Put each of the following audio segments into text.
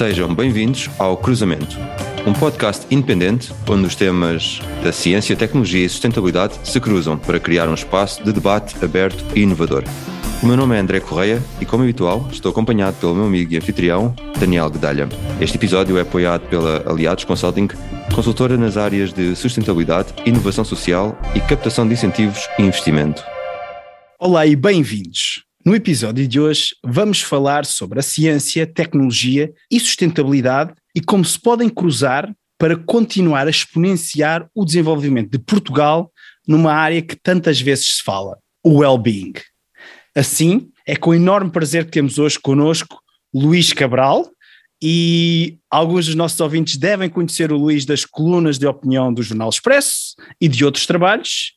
Sejam bem-vindos ao Cruzamento, um podcast independente onde os temas da ciência, tecnologia e sustentabilidade se cruzam para criar um espaço de debate aberto e inovador. O meu nome é André Correia e, como habitual, estou acompanhado pelo meu amigo e anfitrião, Daniel Guedalha. Este episódio é apoiado pela Aliados Consulting, consultora nas áreas de sustentabilidade, inovação social e captação de incentivos e investimento. Olá e bem-vindos. No episódio de hoje, vamos falar sobre a ciência, tecnologia e sustentabilidade e como se podem cruzar para continuar a exponenciar o desenvolvimento de Portugal numa área que tantas vezes se fala, o well-being. Assim, é com enorme prazer que temos hoje connosco Luís Cabral, e alguns dos nossos ouvintes devem conhecer o Luís das colunas de opinião do Jornal Expresso e de outros trabalhos,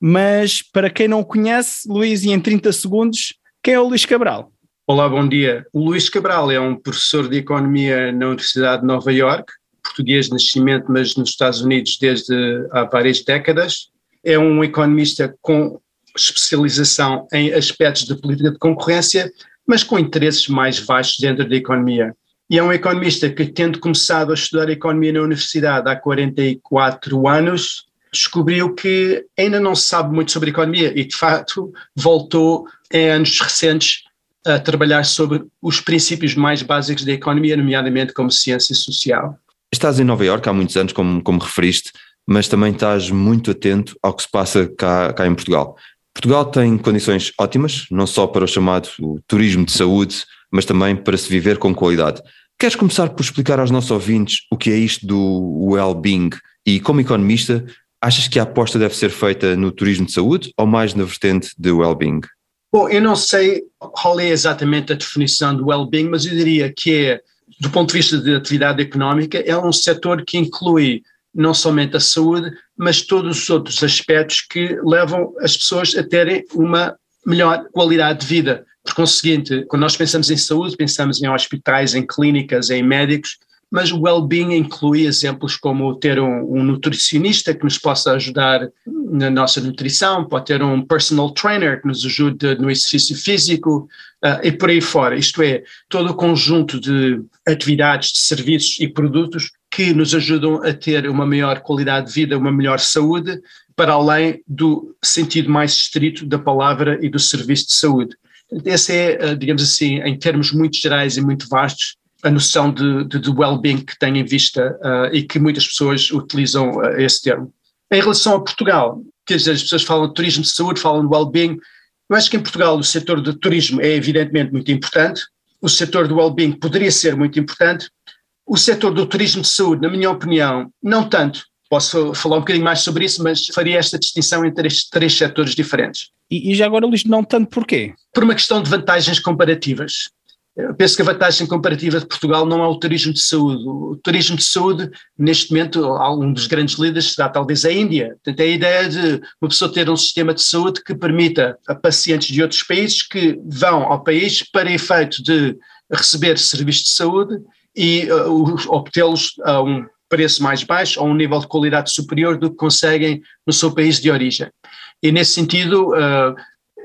mas para quem não o conhece, Luís, e em 30 segundos, quem é o Luís Cabral? Olá, bom dia. O Luís Cabral é um professor de economia na Universidade de Nova York, português de nascimento, mas nos Estados Unidos desde há várias décadas. É um economista com especialização em aspectos de política de concorrência, mas com interesses mais vastos dentro da economia. E é um economista que, tendo começado a estudar economia na universidade há 44 anos, descobriu que ainda não se sabe muito sobre economia e, de facto, voltou em anos recentes a trabalhar sobre os princípios mais básicos da economia, nomeadamente como ciência social. Estás em Nova Iorque há muitos anos, como, como referiste, mas também estás muito atento ao que se passa cá, cá em Portugal. Portugal tem condições ótimas, não só para o chamado turismo de saúde, mas também para se viver com qualidade. Queres começar por explicar aos nossos ouvintes o que é isto do well-being e, como economista, achas que a aposta deve ser feita no turismo de saúde ou mais na vertente de well-being? Bom, eu não sei qual é exatamente a definição do well-being, mas eu diria que é, do ponto de vista de atividade económica, é um setor que inclui não somente a saúde, mas todos os outros aspectos que levam as pessoas a terem uma melhor qualidade de vida. Por conseguinte, quando nós pensamos em saúde, pensamos em hospitais, em clínicas, em médicos, mas o well-being inclui exemplos como ter um, um, nutricionista que nos possa ajudar na nossa nutrição, pode ter um personal trainer que nos ajude no exercício físico uh, e por aí fora. Isto é, todo o conjunto de atividades, de serviços e produtos que nos ajudam a ter uma maior qualidade de vida, uma melhor saúde, para além do sentido mais estrito da palavra e do serviço de saúde. Esse é, uh, digamos assim, em termos muito gerais e muito vastos, a noção de, de, de well-being que tem em vista uh, e que muitas pessoas utilizam uh, esse termo. Em relação a Portugal, quer dizer, as pessoas falam de turismo de saúde, falam de well-being. Eu acho que em Portugal o setor do turismo é evidentemente muito importante, o setor do well-being poderia ser muito importante, o setor do turismo de saúde, na minha opinião, não tanto. Posso falar um bocadinho mais sobre isso, mas faria esta distinção entre estes três setores diferentes. E, e já agora, Luís, não tanto porquê? Por uma questão de vantagens comparativas. Eu penso que a vantagem comparativa de Portugal não é o turismo de saúde. O turismo de saúde, neste momento, um dos grandes líderes será talvez a Índia. Portanto, a ideia de uma pessoa ter um sistema de saúde que permita a pacientes de outros países que vão ao país para efeito de receber serviços de saúde e uh, obtê-los a um preço mais baixo, a um nível de qualidade superior do que conseguem no seu país de origem. E nesse sentido, uh,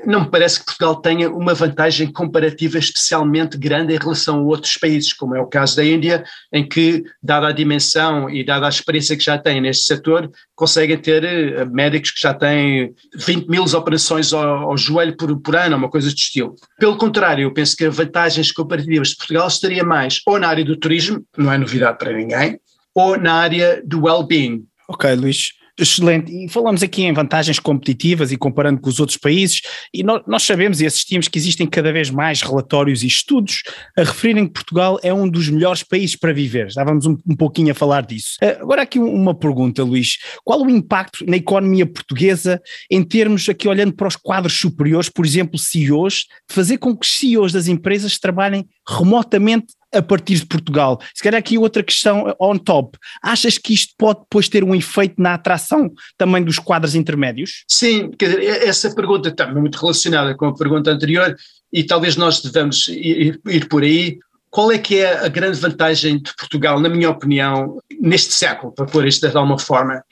não me parece que Portugal tenha uma vantagem comparativa especialmente grande em relação a outros países, como é o caso da Índia, em que, dada a dimensão e dada a experiência que já têm neste setor, conseguem ter eh, médicos que já têm 20 mil operações ao, ao joelho por, por ano, uma coisa de estilo. Pelo contrário, eu penso que vantagens comparativas de Portugal estaria mais ou na área do turismo, não é novidade para ninguém, ou na área do well-being. Ok, Luís. Excelente. E falamos aqui em vantagens competitivas e comparando com os outros países, e nós, sabemos e assistimos que existem cada vez mais relatórios e estudos a referirem que Portugal é um dos melhores países para viver. Estávamos um, um pouquinho a falar disso. Uh, agora aqui uma pergunta, Luís. Qual o impacto na economia portuguesa em termos, aqui olhando para os quadros superiores, por exemplo, CEOs, fazer com que os CEOs das empresas trabalhem remotamente a partir de Portugal. Se calhar aqui outra questão on top. Achas que isto pode depois ter um efeito na atração também dos quadros intermédios? Sim, quer dizer, essa pergunta está muito relacionada com a pergunta anterior e talvez nós devamos ir, ir por aí. Qual é que é a grande vantagem de Portugal, na minha opinião, neste século, para pôr isto de alguma forma?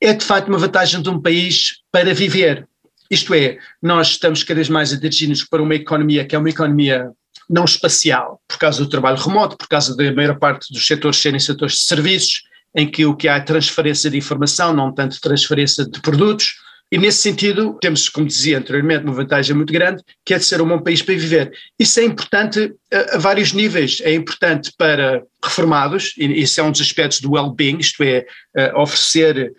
É de facto uma vantagem de um país para viver. Isto é, nós estamos cada vez mais a dirigir-nos para uma economia que é uma economia não espacial, por causa do trabalho remoto, por causa da maior parte dos setores serem setores de serviços, em que o que há é transferência de informação, não tanto transferência de produtos, e nesse sentido, temos, como dizia anteriormente, uma vantagem muito grande, que é de ser um bom país para viver. Isso é importante a, a vários níveis. É importante para reformados, e isso é um dos aspectos do well-being, isto é, oferecer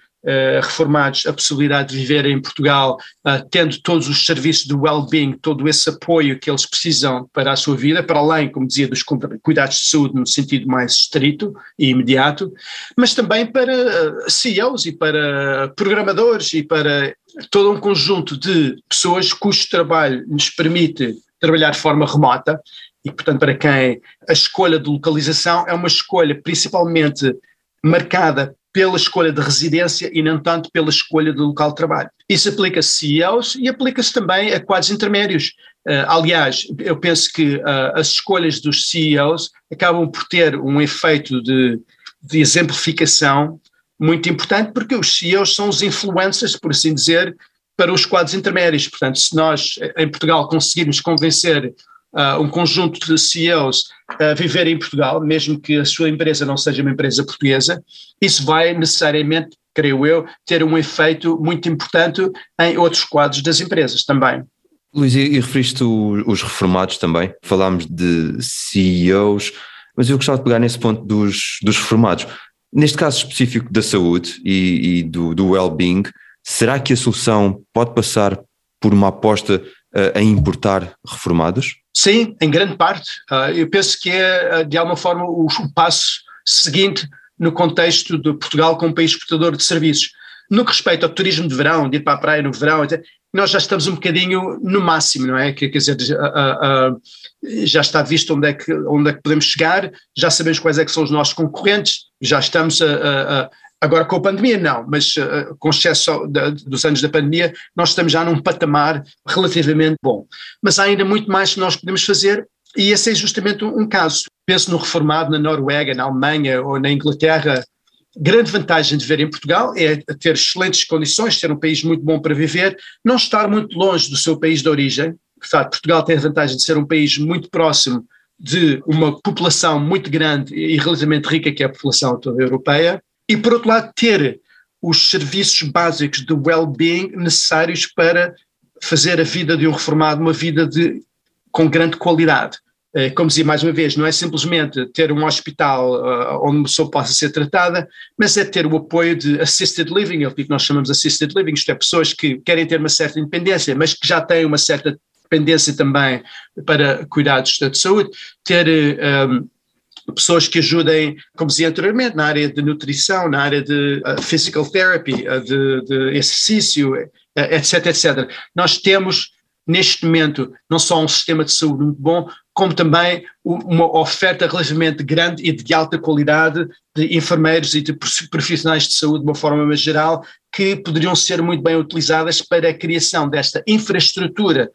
reformados a possibilidade de viver em Portugal, uh, tendo todos os serviços de well-being, todo esse apoio que eles precisam para a sua vida, para além, como dizia, dos cuidados de saúde no sentido mais estrito e imediato, mas também para uh, CEOs e para programadores e para todo um conjunto de pessoas cujo trabalho nos permite trabalhar de forma remota e, portanto, para quem a escolha de localização é uma escolha principalmente marcada pela escolha de residência e não tanto pela escolha do local de trabalho. Isso aplica-se a CEOs e aplica-se também a quadros intermédios. Uh, aliás, eu penso que uh, as escolhas dos CEOs acabam por ter um efeito de, de exemplificação muito importante, porque os CEOs são os influencers, por assim dizer, para os quadros intermédios. Portanto, se nós em Portugal conseguirmos convencer uh, um conjunto de CEOs a viver em Portugal, mesmo que a sua empresa não seja uma empresa portuguesa, isso vai necessariamente, creio eu, ter um efeito muito importante em outros quadros das empresas também. Luís, e, referiste os reformados também, falámos de CEOs, mas eu gostava de pegar nesse ponto dos, dos reformados. Neste caso específico da saúde e, e do, do well-being, será que a solução pode passar por uma aposta uh, em importar reformados? Sim, em grande parte. Uh, eu penso que é, de alguma forma, o, o, passo seguinte no contexto de Portugal como país exportador de serviços. No que respeita ao turismo de verão, de ir para a praia no verão, nós já estamos um bocadinho no máximo, não é? Quer dizer, uh, já está visto onde é, que, onde é que podemos chegar, já sabemos quais é que são os nossos concorrentes, já estamos a, a, Agora, com a pandemia, não, mas uh, com excesso de, dos anos da pandemia, nós estamos já num patamar relativamente bom. Mas há ainda muito mais que nós podemos fazer, e esse é justamente um, caso. Penso no reformado na Noruega, na Alemanha ou na Inglaterra. Grande vantagem de viver em Portugal é ter excelentes condições, ser um país muito bom para viver, não estar muito longe do seu país de origem. Portanto, Portugal tem a vantagem de ser um país muito próximo de uma população muito grande e relativamente rica, que é a população toda europeia e, por outro lado, ter os serviços básicos de well-being necessários para fazer a vida de um reformado uma vida de, com grande qualidade. Eh, como dizia mais uma vez, não é simplesmente ter um hospital uh, onde uma pessoa possa ser tratada, mas é ter o apoio de assisted living, é o que nós chamamos de assisted living, isto é, pessoas que querem ter uma certa independência, mas que já têm uma certa dependência também para cuidados de saúde, ter um, eh, pessoas que ajudem, como dizia anteriormente, na área de nutrição, na área de uh, physical therapy, uh, de, de, exercício, uh, etc, etc. Nós temos, neste momento, não só um sistema de saúde muito bom, como também uma oferta relativamente grande e de alta qualidade de enfermeiros e de profissionais de saúde de uma forma mais geral, que poderiam ser muito bem utilizadas para a criação desta infraestrutura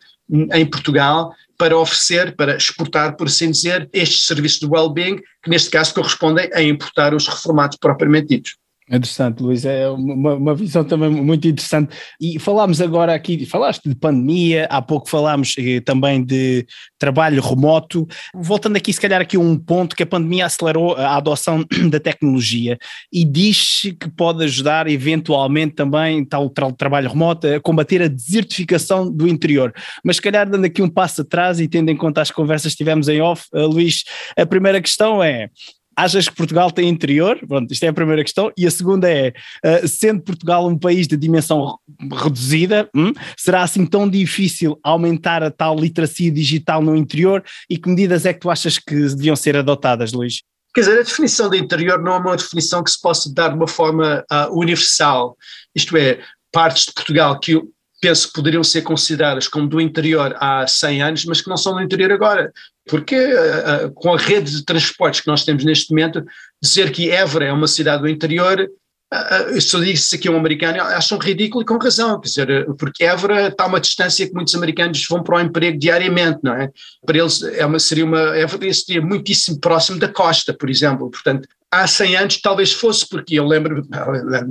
em Portugal para oferecer, para exportar, por assim dizer, estes serviços de well-being, que neste caso correspondem a importar os reformados propriamente ditos. Interessante, Luís, é uma, uma, visão também muito interessante. E falámos agora aqui, falaste de pandemia, há pouco falámos eh, também de trabalho remoto. Voltando aqui, se calhar, aqui um ponto que a pandemia acelerou a adoção da tecnologia e diz que pode ajudar eventualmente também tal tra trabalho remoto a combater a desertificação do interior. Mas se calhar, dando aqui um passo atrás e tendo em conta as conversas que tivemos em off, uh, Luís, a primeira questão é Achas que Portugal tem interior? Pronto, isto é a primeira questão. E a segunda é: uh, sendo Portugal um país de dimensão reduzida, hum, será assim tão difícil aumentar a tal literacia digital no interior? E que medidas é que tu achas que deviam ser adotadas, Luís? Quer dizer, a definição de interior não é uma definição que se possa dar de uma forma uh, universal. Isto é, partes de Portugal que penso que poderiam ser consideradas como do interior há 100 anos, mas que não são do interior agora. Porque uh, com a rede de transportes que nós temos neste momento, dizer que Évora é uma cidade do interior, se eu disse aqui um americano, acham ridículo e com razão, quer dizer, porque Évora está a uma distância que muitos americanos vão para o emprego diariamente, não é? Para eles é uma, seria uma, Évora seria muitíssimo próximo da costa, por exemplo, portanto, há 100 anos talvez fosse, porque eu lembro,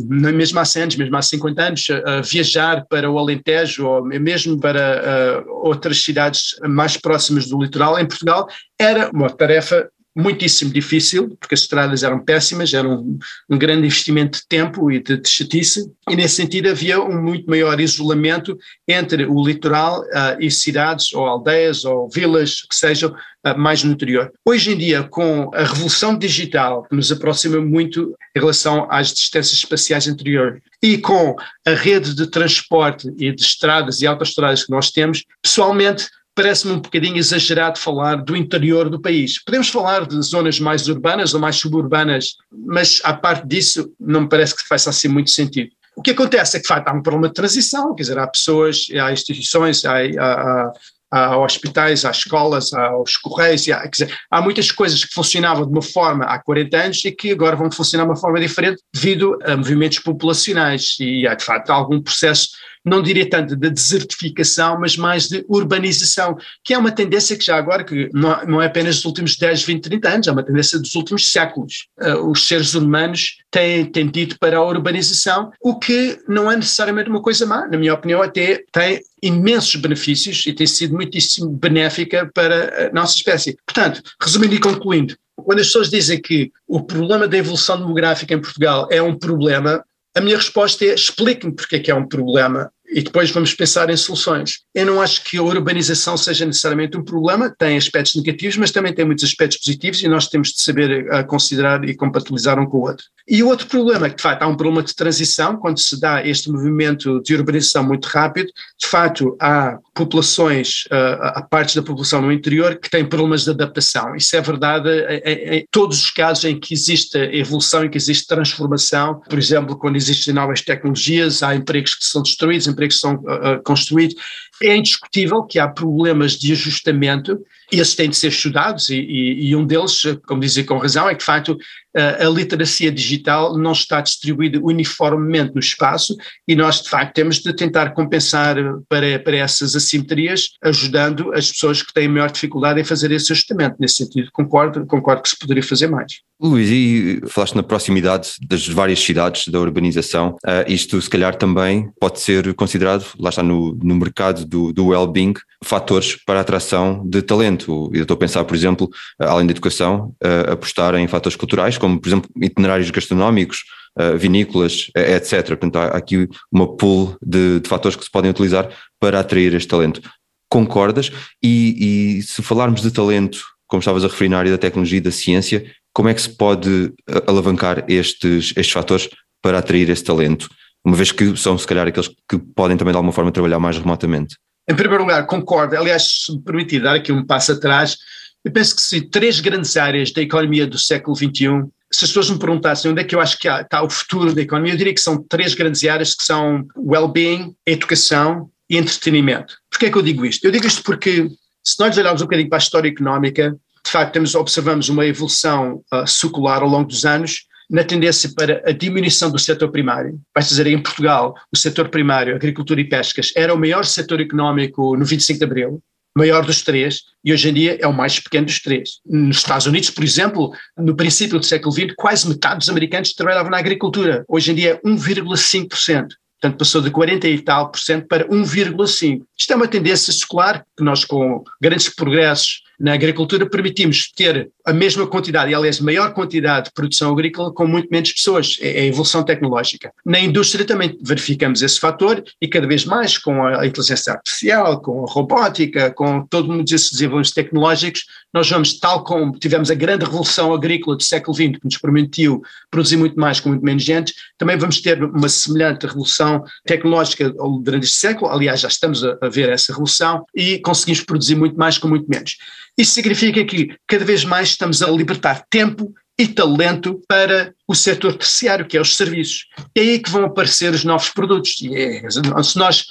mesmo há 100 anos, mesmo há 50 anos, uh, viajar para o Alentejo ou mesmo para uh, outras cidades mais próximas do litoral em Portugal era uma tarefa muitíssimo difícil, porque as estradas eram péssimas, era um, um grande investimento de tempo e de, de chatice, e nesse sentido havia um muito maior isolamento entre o litoral uh, e cidades ou aldeias ou vilas que sejam uh, mais no interior. Hoje em dia, com a revolução digital, que nos aproxima muito em relação às distâncias espaciais interior, e com a rede de transporte e de estradas e autoestradas que nós temos, pessoalmente parece-me um bocadinho exagerado falar do interior do país. Podemos falar de zonas mais urbanas ou mais suburbanas, mas à parte disso não me parece que faça assim muito sentido. O que acontece é que há um problema de transição, quer dizer, há pessoas, há instituições, há, há, há hospitais, há escolas, há os correios, há, dizer, há muitas coisas que funcionavam de uma forma há 40 anos e que agora vão funcionar de uma forma diferente devido a movimentos populacionais e há de facto algum processo não diria tanto de desertificação, mas mais de urbanização, que é uma tendência que já agora, que não, é apenas dos últimos 10, 20, 30 anos, é uma tendência dos últimos séculos. Uh, os seres humanos têm tendido para a urbanização, o que não é necessariamente uma coisa má, na minha opinião até tem imensos benefícios e tem sido muitíssimo benéfica para a nossa espécie. Portanto, resumindo e concluindo, quando as pessoas dizem que o problema da evolução demográfica em Portugal é um problema, a minha resposta é explique-me porque é que é um problema e depois vamos pensar em soluções. Eu não acho que a urbanização seja necessariamente um problema, tem aspectos negativos, mas também tem muitos aspectos positivos e nós temos de saber eh, considerar e compatibilizar um com o outro. E o outro problema que, de facto, há um problema de transição, quando se dá este movimento de urbanização muito rápido, de facto, há populações, uh, há partes da população no interior que têm problemas de adaptação. Isso é verdade em, em todos os casos em que existe evolução, em que existe transformação, por exemplo, quando existem novas tecnologias, há empregos que são destruídos, empregos que são uh, construídos. É indiscutível que há problemas de ajustamento e esses têm de ser estudados e, e, e um deles, como dizia com razão, é que de facto a literacia digital não está distribuída uniformemente no espaço e nós de facto temos de tentar compensar para, para essas assimetrias, ajudando as pessoas que têm maior dificuldade em fazer esse ajustamento. Nesse sentido, concordo, concordo que se poderia fazer mais. Luís, e falaste na proximidade das várias cidades da urbanização, uh, isto se calhar também pode ser considerado, lá está no, no mercado do, do well-being, fatores para a atração de talento. Eu estou a pensar, por exemplo, além da educação, uh, apostar em fatores culturais, como por exemplo itinerários gastronómicos, uh, vinícolas, etc. Portanto, há aqui uma pool de, de fatores que se podem utilizar para atrair este talento. Concordas? E, e se falarmos de talento, como estavas a referir na área da tecnologia e da ciência, como é que se pode eh, alavancar estes, estes fatores para atrair esse talento? Uma vez que são, se calhar, aqueles que podem também de alguma forma trabalhar mais remotamente. Em primeiro lugar, concordo. Aliás, se me permitir dar aqui um passo atrás, eu penso que se três grandes áreas da economia do século XXI, se as pessoas me perguntassem onde é que eu acho que está o futuro da economia, eu diria que são três grandes áreas que são well-being, educação e entretenimento. Porquê é que eu digo isto? Eu digo isto porque se nós olharmos um bocadinho para a história económica, de facto temos, observamos uma evolução uh, secular ao longo dos anos na tendência para a diminuição do setor primário. Vais dizer, em Portugal, o setor primário, agricultura e pescas, era o maior setor económico no 25 de Abril, maior dos três, e hoje em dia é o mais pequeno dos três. Nos Estados Unidos, por exemplo, no princípio do século XX, quase metade dos americanos trabalhavam na agricultura. Hoje em dia é 1,5%. Portanto, passou de 40 e tal por cento para 1,5%. Isto é uma tendência secular que nós, com grandes progressos na agricultura, permitimos ter a mesma quantidade, e aliás, maior quantidade de produção agrícola com muito menos pessoas. É, é a evolução tecnológica. Na indústria também verificamos esse fator e cada vez mais com a inteligência artificial, com a robótica, com todos esses desenvolvimentos tecnológicos, nós vamos, tal como tivemos a grande revolução agrícola do século XX, que nos permitiu produzir muito mais com muito menos gente, também vamos ter uma semelhante revolução tecnológica durante este século. Aliás, já estamos a, a ver essa revolução e conseguimos produzir muito mais com muito menos. Isso significa que cada vez mais estamos a libertar tempo e talento para o setor terciário, que é os serviços. É aí que vão aparecer os novos produtos. E é, se nós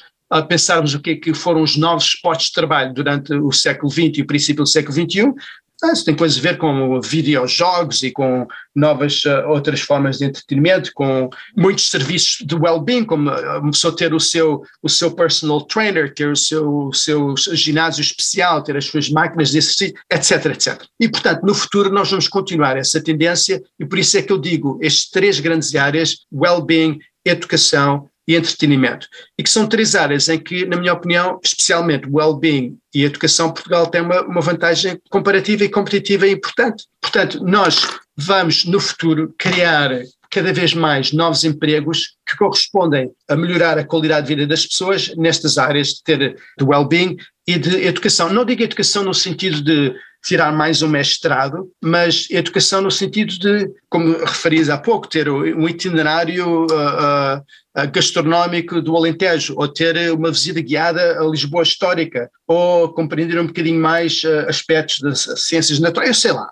pensarmos o que, é que foram os novos postos de trabalho durante o século XX e o princípio do século XXI, isso tem coisas a ver com videojogos e com novas uh, outras formas de entretenimento, com muitos serviços de well-being, como uma pessoa ter o seu, o seu personal trainer, ter o seu, o seu ginásio especial, ter as suas máquinas de exercício, etc, etc. E, portanto, no futuro nós vamos continuar essa tendência e por isso é que eu digo, estes três grandes áreas, well-being, educação e entretenimento. E que são três áreas em que, na minha opinião, especialmente well-being e educação, Portugal tem uma, uma vantagem comparativa e competitiva importante. Portanto, nós vamos, no futuro, criar cada vez mais novos empregos que correspondem a melhorar a qualidade de vida das pessoas nestas áreas de ter de well-being e de educação. Não digo educação no sentido de tirar mais um mestrado, mas educação no sentido de, como referias há pouco, ter um itinerário uh, uh, gastronómico do Alentejo, ou ter uma visita guiada a Lisboa histórica, ou compreender um bocadinho mais uh, aspectos das ciências naturais, eu sei lá,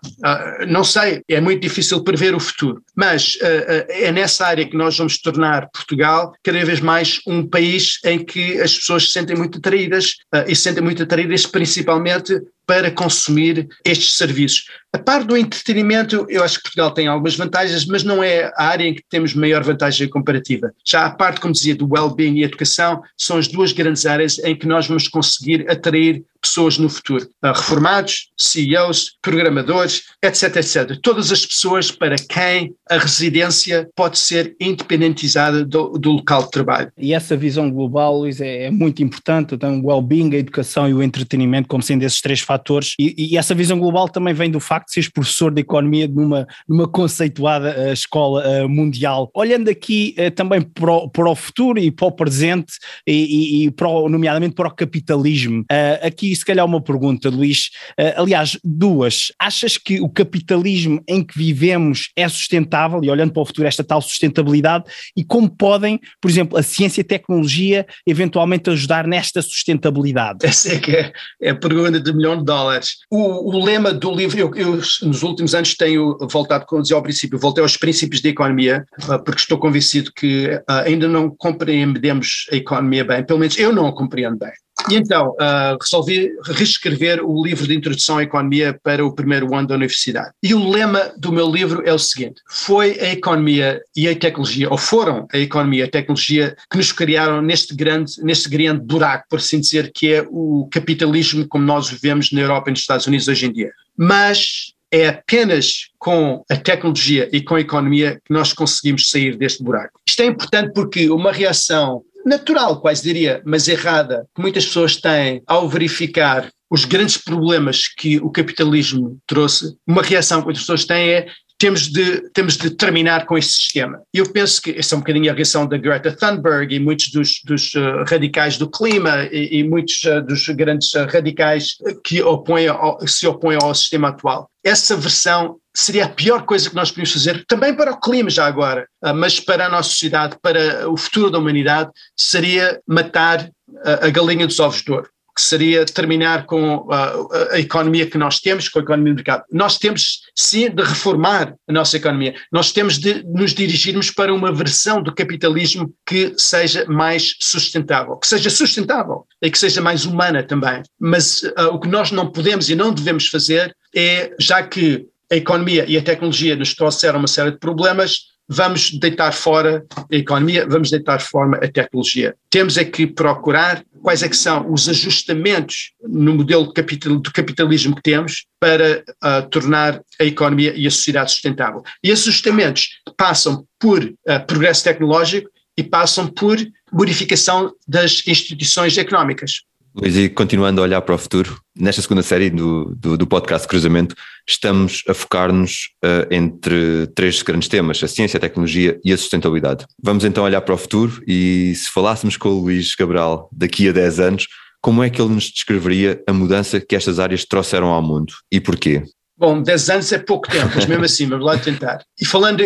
não sei, é muito difícil prever o futuro, mas é nessa área que nós vamos tornar Portugal cada vez mais um país em que as pessoas se sentem muito atraídas e se sentem muito atraídas principalmente para consumir estes serviços. A par do entretenimento, eu acho que Portugal tem algumas vantagens, mas não é a área em que temos maior vantagem comparativa. Já a parte, como dizia, do well-being e educação, são as duas grandes áreas em que nós vamos conseguir atrair pessoas no futuro. Ah, reformados, CEOs, programadores, etc, etc. Todas as pessoas para quem a residência pode ser independentizada do, do local de trabalho. E essa visão global, Luís, é, é muito importante. Então, o well-being, a educação e o entretenimento como sendo esses três fatores. E, e, essa visão global também vem do facto de seres professor de economia numa, numa conceituada uh, escola uh, mundial. Olhando aqui uh, também para o, para o, futuro e para o presente, e, e, e para o, nomeadamente para o capitalismo, aqui se calhar uma pergunta, Luís. Uh, aliás, duas. Achas que o capitalismo em que vivemos é sustentável, e olhando para o futuro, esta tal sustentabilidade, e como podem, por exemplo, a ciência e a tecnologia eventualmente ajudar nesta sustentabilidade? Essa é que é, é a pergunta de milhão de dólares. O, o lema do livro, eu, eu, nos últimos anos tenho voltado, como dizia ao princípio, voltei aos princípios da economia, uh, porque estou convencido que uh, ainda não compreendemos a economia bem, pelo menos eu não a compreendo bem. E então uh, resolvi reescrever o livro de introdução à economia para o primeiro ano da universidade. E o lema do meu livro é o seguinte: foi a economia e a tecnologia, ou foram a economia e a tecnologia que nos criaram neste grande, neste grande buraco, por assim dizer, que é o capitalismo como nós vivemos na Europa e nos Estados Unidos hoje em dia. Mas é apenas com a tecnologia e com a economia que nós conseguimos sair deste buraco. Isto é importante porque uma reação natural, quase diria, mas errada, que muitas pessoas têm ao verificar os grandes problemas que o capitalismo trouxe, uma reação que muitas pessoas têm é temos de, temos de terminar com este sistema. E eu penso que essa é um bocadinho a reação da Greta Thunberg e muitos dos, dos uh, radicais do clima e, e muitos uh, dos grandes uh, radicais que opõem ao, se opõem ao sistema atual. Essa versão seria a pior coisa que nós podíamos fazer, também para o clima já agora, mas para a nossa sociedade, para o futuro da humanidade, seria matar a galinha dos ovos de ouro que seria terminar com a, a, economia que nós temos, com a economia do mercado. Nós temos sim de reformar a nossa economia, nós temos de nos dirigirmos para uma versão do capitalismo que seja mais sustentável, que seja sustentável e que seja mais humana também. Mas uh, o que nós não podemos e não devemos fazer é, já que a economia e a tecnologia nos trouxeram uma série de problemas, vamos deitar fora a economia, vamos deitar fora a tecnologia. Temos é que procurar quais é que são os ajustamentos no modelo de, capital, de capitalismo que temos para uh, tornar a economia e a sociedade sustentável. E esses ajustamentos passam por uh, progresso tecnológico e passam por modificação das instituições económicas. Luís, e continuando a olhar para o futuro, nesta segunda série do, do, do podcast Cruzamento, estamos a focar-nos uh, entre três grandes temas: a ciência, a tecnologia e a sustentabilidade. Vamos então olhar para o futuro e se falássemos com o Luís Cabral daqui a 10 anos, como é que ele nos descreveria a mudança que estas áreas trouxeram ao mundo e porquê? Bom, 10 anos é pouco tempo, mas mesmo assim, vamos lá tentar. E falando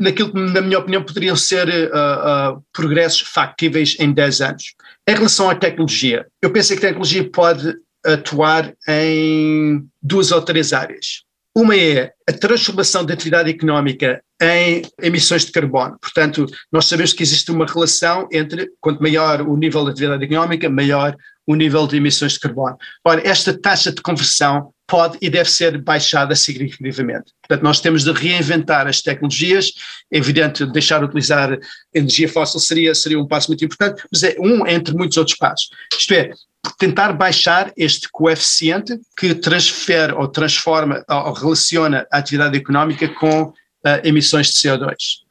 naquilo que, na minha opinião, poderiam ser uh, uh, progressos factíveis em 10 anos. Em relação à tecnologia, eu penso que a tecnologia pode atuar em duas ou três áreas. Uma é a transformação da atividade económica em emissões de carbono. Portanto, nós sabemos que existe uma relação entre quanto maior o nível de atividade económica, maior o nível de emissões de carbono. Ora, esta taxa de conversão pode e deve ser baixada significativamente. Portanto, nós temos de reinventar as tecnologias. É evidente, deixar de utilizar energia fóssil seria, seria um passo muito importante, mas é um entre muitos outros passos. Isto é, tentar baixar este coeficiente que transfere ou transforma ou relaciona a atividade económica com uh, emissões de CO2.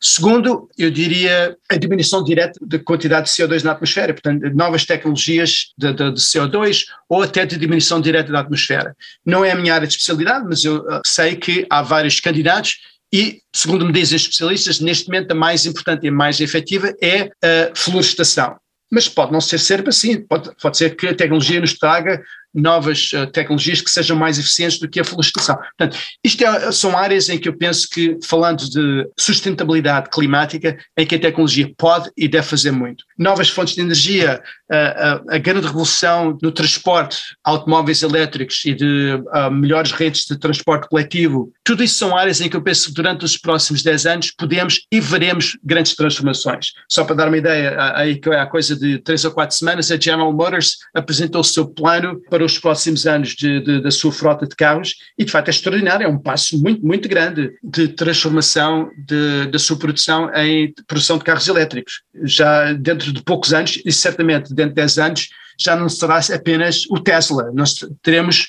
Segundo, eu diria a diminuição direta da quantidade de CO2 na atmosfera, portanto, novas tecnologias de, de, de, CO2 ou até de diminuição direta da atmosfera. Não é a minha área de especialidade, mas eu uh, sei que há vários candidatos e, segundo me dizem os especialistas, neste momento a mais importante e a mais efetiva é a florestação. Mas pode não ser sempre assim, pode, pode ser que a tecnologia nos traga novas uh, tecnologias que sejam mais eficientes do que a florestação. Portanto, isto é, são áreas em que eu penso que, falando de sustentabilidade climática, em que a tecnologia pode e deve fazer muito. Novas fontes de energia, uh, a grande revolução no transporte, automóveis elétricos e de melhores redes de transporte coletivo, tudo isso são áreas em que eu penso que durante os próximos 10 anos podemos e veremos grandes transformações. Só para dar uma ideia, aí há coisa de 3 ou 4 semanas, a General Motors apresentou o seu plano para os próximos anos de, de, da sua frota de carros e de facto é extraordinário, é um passo muito, muito grande de transformação de, da sua produção em produção de carros elétricos. Já dentro de poucos anos, e certamente dentro de 10 anos, já não será apenas o Tesla, nós teremos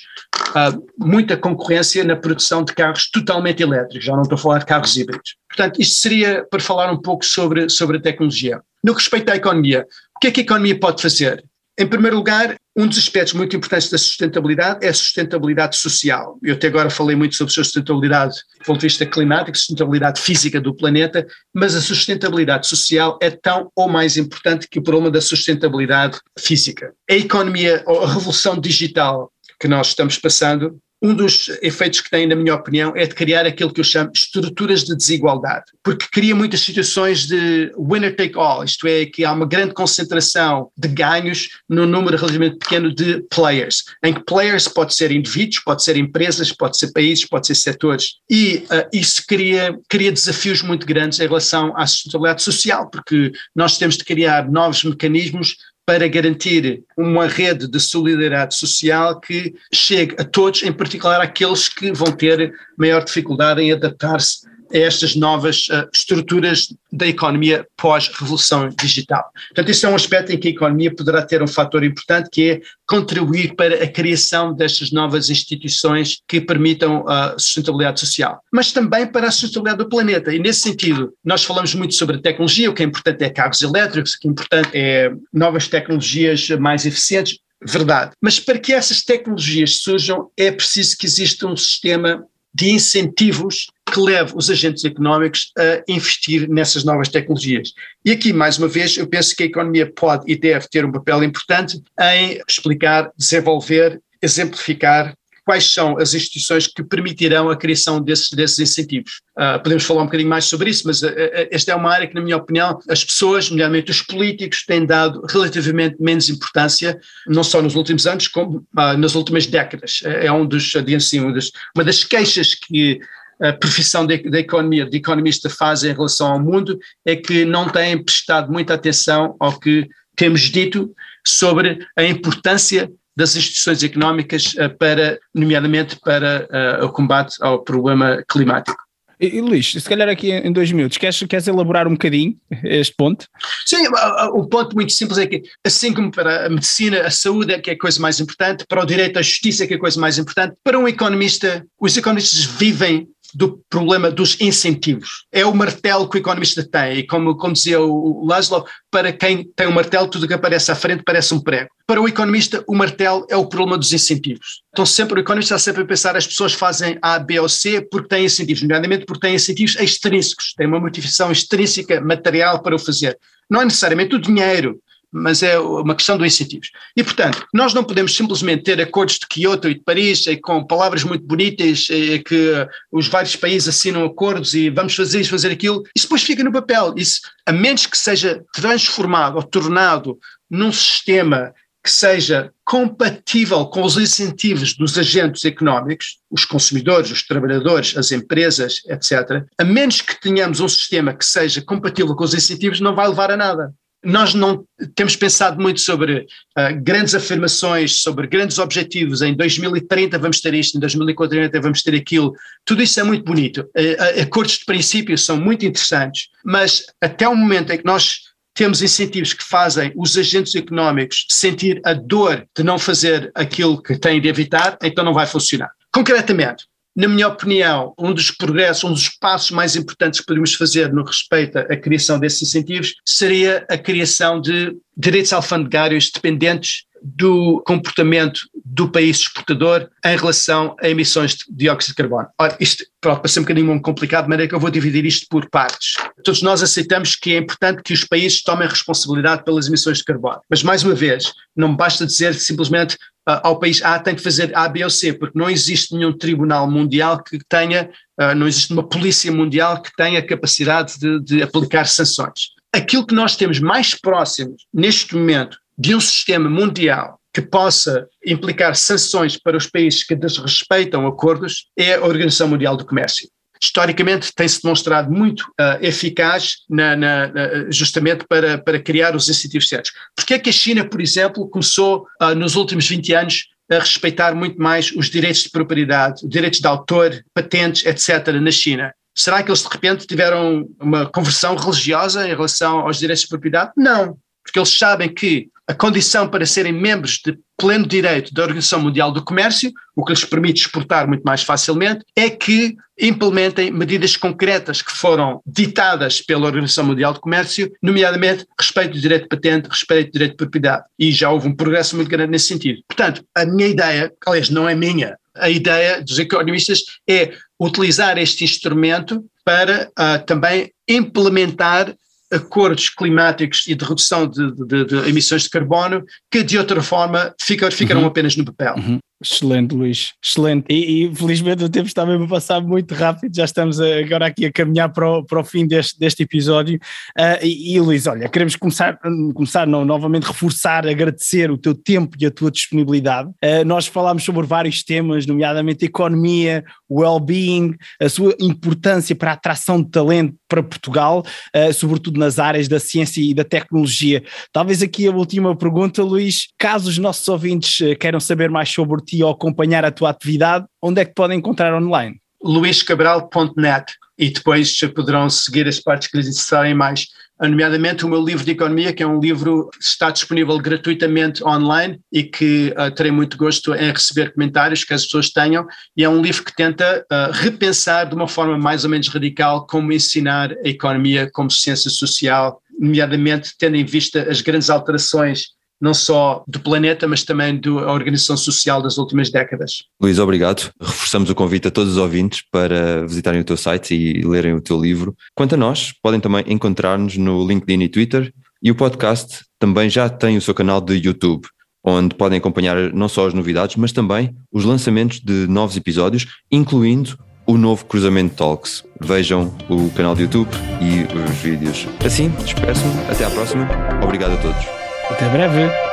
uh, muita concorrência na produção de carros totalmente elétricos, já não estou a falar de carros híbridos. Portanto, isto seria para falar um pouco sobre, sobre a tecnologia. No que respeita à economia, o que é que a economia pode fazer? Em primeiro lugar, um dos aspectos muito importantes da sustentabilidade é a sustentabilidade social. Eu até agora falei muito sobre sustentabilidade do ponto de vista climático, sustentabilidade física do planeta, mas a sustentabilidade social é tão ou mais importante que o problema da sustentabilidade física. A economia, ou a revolução digital que nós estamos passando, um dos efeitos que tem, na minha opinião, é de criar aquilo que eu chamo estruturas de desigualdade, porque cria muitas situações de winner take all, isto é, que há uma grande concentração de ganhos num número relativamente pequeno de players, em que players pode ser indivíduos, pode ser empresas, pode ser países, pode ser setores, e uh, isso cria, cria desafios muito grandes em relação à sustentabilidade social, porque nós temos de criar novos mecanismos para garantir uma rede de solidariedade social que chegue a todos, em particular àqueles que vão ter maior dificuldade em adaptar-se a estas novas uh, estruturas da economia pós-revolução digital. Portanto, isso é um aspecto em que a economia poderá ter um fator importante, que é contribuir para a criação destas novas instituições que permitam a sustentabilidade social, mas também para a sustentabilidade do planeta. E nesse sentido, nós falamos muito sobre tecnologia, o que é importante é carros elétricos, o que é importante é novas tecnologias mais eficientes, verdade. Mas para que essas tecnologias surjam, é preciso que exista um sistema de incentivos que leve os agentes económicos a investir nessas novas tecnologias. E aqui, mais uma vez, eu penso que a economia pode e deve ter um papel importante em explicar, desenvolver, exemplificar quais são as instituições que permitirão a criação desses, desses incentivos. Uh, podemos falar um bocadinho mais sobre isso, mas uh, esta é uma área que, na minha opinião, as pessoas, nomeadamente os políticos, têm dado relativamente menos importância, não só nos últimos anos, como uh, nas últimas décadas. É, é um dos, assim, das, uma das queixas que a profissão da economia, de economista faz em relação ao mundo é que não têm prestado muita atenção ao que temos dito sobre a importância das instituições económicas eh, para, nomeadamente para uh, o combate ao problema climático. E, e Luís, se calhar aqui em dois minutos, queres, queres elaborar um bocadinho este ponto? Sim, o ponto muito simples é que, assim como para a medicina, a saúde é que é a coisa mais importante, para o direito à justiça é que é a coisa mais importante, para um economista, os economistas vivem do problema dos incentivos. É o martelo que o economista tem, e como, como dizia o Laszlo, para quem tem um martelo, tudo que aparece à frente parece um prego. Para o economista, o martelo é o problema dos incentivos. Então, sempre o economista está sempre a pensar as pessoas fazem A, B ou C porque têm incentivos, nomeadamente porque têm incentivos extrínsecos, têm uma motivação extrínseca material para o fazer. Não é necessariamente o dinheiro, mas é uma questão de incentivos. E, portanto, nós não podemos simplesmente ter acordos de Kyoto e de Paris e com palavras muito bonitas e que os vários países assinam acordos e vamos fazer isso, fazer aquilo, isso depois fica no papel. Isso, a menos que seja transformado ou tornado num sistema que seja compatível com os incentivos dos agentes económicos, os consumidores, os trabalhadores, as empresas, etc., a menos que tenhamos um sistema que seja compatível com os incentivos, não vai levar a nada. Nós não temos pensado muito sobre uh, grandes afirmações, sobre grandes objetivos. Em 2030 vamos ter isto, em 2040 vamos ter aquilo. Tudo isso é muito bonito. Uh, acordos de princípio são muito interessantes, mas até o momento em que nós temos incentivos que fazem os agentes económicos sentir a dor de não fazer aquilo que têm de evitar, então não vai funcionar. Concretamente, na minha opinião, um dos progressos, um dos passos mais importantes que podemos fazer no respeito à criação desses incentivos seria a criação de direitos alfandegários dependentes do comportamento do país exportador em relação a emissões de dióxido de carbono. Ora, isto pode parecer um bocadinho complicado, de maneira que eu vou dividir isto por partes. Todos nós aceitamos que é importante que os países tomem responsabilidade pelas emissões de carbono. Mas, mais uma vez, não basta dizer simplesmente uh, ao país A tem que fazer A, B ou C, porque não existe nenhum tribunal mundial que tenha, uh, não existe uma polícia mundial que tenha capacidade de, de aplicar sanções. Aquilo que nós temos mais próximo neste momento de um sistema mundial que possa implicar sanções para os países que desrespeitam acordos é a Organização Mundial do Comércio. Historicamente tem-se demonstrado muito uh, eficaz na, na, justamente para, para criar os incentivos certos. Porquê é que a China, por exemplo, começou uh, nos últimos 20 anos a respeitar muito mais os direitos de propriedade, direitos de autor, patentes, etc., na China? Será que eles de repente tiveram uma conversão religiosa em relação aos direitos de propriedade? Não, porque eles sabem que a condição para serem membros de pleno direito da Organização Mundial do Comércio, o que lhes permite exportar muito mais facilmente, é que implementem medidas concretas que foram ditadas pela Organização Mundial do Comércio, nomeadamente respeito do direito de patente, respeito do direito de propriedade. E já houve um progresso muito grande nesse sentido. Portanto, a minha ideia, aliás, não é minha, a ideia dos economistas é utilizar este instrumento para uh, também implementar acordos climáticos e de redução de, de, de, emissões de carbono que de outra forma ficarão uhum. apenas no papel. Uhum. Excelente, Luís, excelente. E, e, felizmente o tempo está mesmo a passar muito rápido, já estamos agora aqui a caminhar para o, para o fim deste, deste episódio. Uh, e, e, Luís, olha, queremos começar, começar não, novamente reforçar, agradecer o teu tempo e a tua disponibilidade. Uh, nós falámos sobre vários temas, nomeadamente economia, well-being, a sua importância para a atração de talento para Portugal, uh, sobretudo nas áreas da ciência e da tecnologia. Talvez aqui a última pergunta, Luís, caso os nossos ouvintes queiram saber mais sobre ti ou acompanhar a tua atividade, onde é que podem encontrar online? luiscabral.net e depois poderão seguir as partes que lhes interessarem mais, nomeadamente o meu livro de economia, que é um livro que está disponível gratuitamente online e que uh, terei muito gosto em receber comentários que as pessoas tenham, e é um livro que tenta uh, repensar de uma forma mais ou menos radical como ensinar a economia como ciência social, nomeadamente tendo em vista as grandes alterações não só do planeta, mas também da organização social das últimas décadas. Luís, obrigado. Reforçamos o convite a todos os ouvintes para visitarem o teu site e lerem o teu livro. Quanto a nós, podem também encontrar-nos no LinkedIn e Twitter e o podcast também já tem o seu canal de YouTube, onde podem acompanhar não só as novidades, mas também os lançamentos de novos episódios, incluindo o novo Cruzamento Talks. Vejam o canal de YouTube e os vídeos. Assim, despeço-me. Até à próxima. Obrigado a todos. Até breve.